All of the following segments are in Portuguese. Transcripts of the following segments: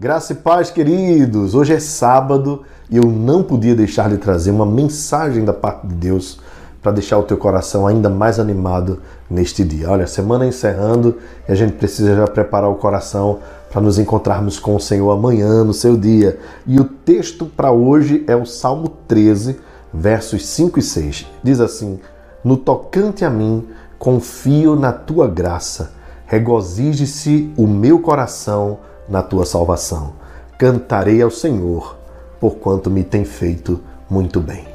Graça e paz, queridos! Hoje é sábado e eu não podia deixar de trazer uma mensagem da parte de Deus para deixar o teu coração ainda mais animado neste dia. Olha, semana encerrando e a gente precisa já preparar o coração para nos encontrarmos com o Senhor amanhã, no seu dia. E o texto para hoje é o Salmo 13, versos 5 e 6. Diz assim: No tocante a mim, confio na tua graça, regozije-se o meu coração na tua salvação. Cantarei ao Senhor, porquanto me tem feito muito bem.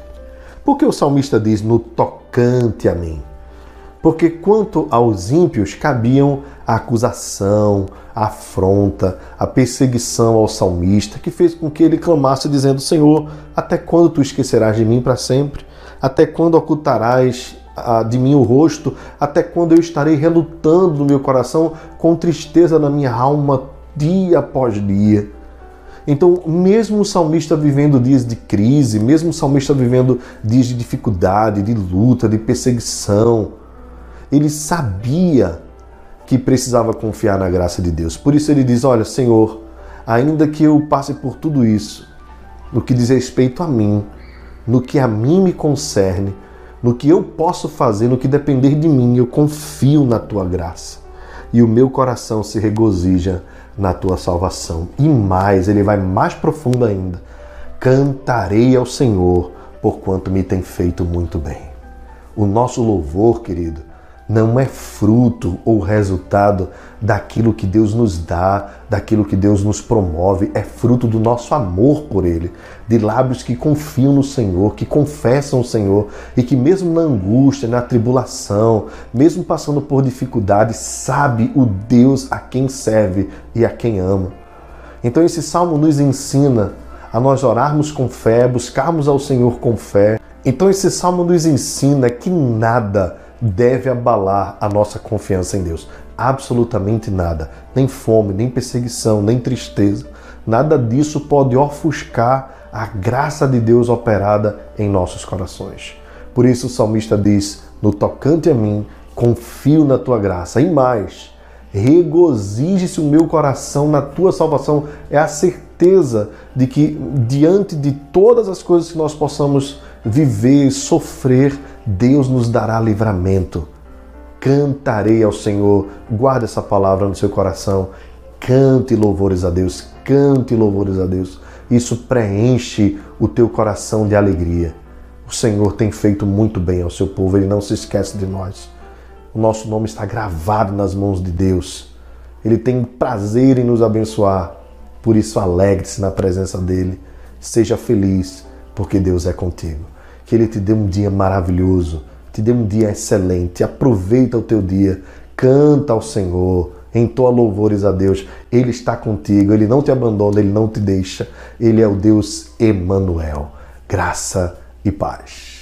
Porque o salmista diz no tocante a mim? Porque quanto aos ímpios cabiam a acusação, a afronta, a perseguição ao salmista, que fez com que ele clamasse dizendo: Senhor, até quando tu esquecerás de mim para sempre? Até quando ocultarás ah, de mim o rosto? Até quando eu estarei relutando no meu coração, com tristeza na minha alma dia após dia. Então, mesmo o salmista vivendo dias de crise, mesmo o salmista vivendo dias de dificuldade, de luta, de perseguição, ele sabia que precisava confiar na graça de Deus. Por isso ele diz: Olha, Senhor, ainda que eu passe por tudo isso, no que diz respeito a mim, no que a mim me concerne, no que eu posso fazer, no que depender de mim, eu confio na tua graça. E o meu coração se regozija na tua salvação. E mais, ele vai mais profundo ainda. Cantarei ao Senhor, porquanto me tem feito muito bem. O nosso louvor, querido, não é fruto ou resultado daquilo que Deus nos dá, daquilo que Deus nos promove, é fruto do nosso amor por Ele, de lábios que confiam no Senhor, que confessam o Senhor e que, mesmo na angústia, na tribulação, mesmo passando por dificuldades, sabe o Deus a quem serve e a quem ama. Então, esse salmo nos ensina a nós orarmos com fé, buscarmos ao Senhor com fé. Então, esse salmo nos ensina que nada deve abalar a nossa confiança em Deus. Absolutamente nada. Nem fome, nem perseguição, nem tristeza. Nada disso pode ofuscar a graça de Deus operada em nossos corações. Por isso o salmista diz: No tocante a mim, confio na tua graça. E mais, regozije-se o meu coração na tua salvação. É a certeza de que, diante de todas as coisas que nós possamos viver, sofrer, Deus nos dará livramento. Cantarei ao Senhor, guarda essa palavra no seu coração. Cante louvores a Deus, cante louvores a Deus. Isso preenche o teu coração de alegria. O Senhor tem feito muito bem ao seu povo, ele não se esquece de nós. O nosso nome está gravado nas mãos de Deus. Ele tem prazer em nos abençoar. Por isso, alegre-se na presença dele. Seja feliz, porque Deus é contigo. Que Ele te dê um dia maravilhoso, te dê um dia excelente. Aproveita o teu dia, canta ao Senhor, entoa louvores a Deus. Ele está contigo, Ele não te abandona, Ele não te deixa. Ele é o Deus Emanuel. Graça e paz.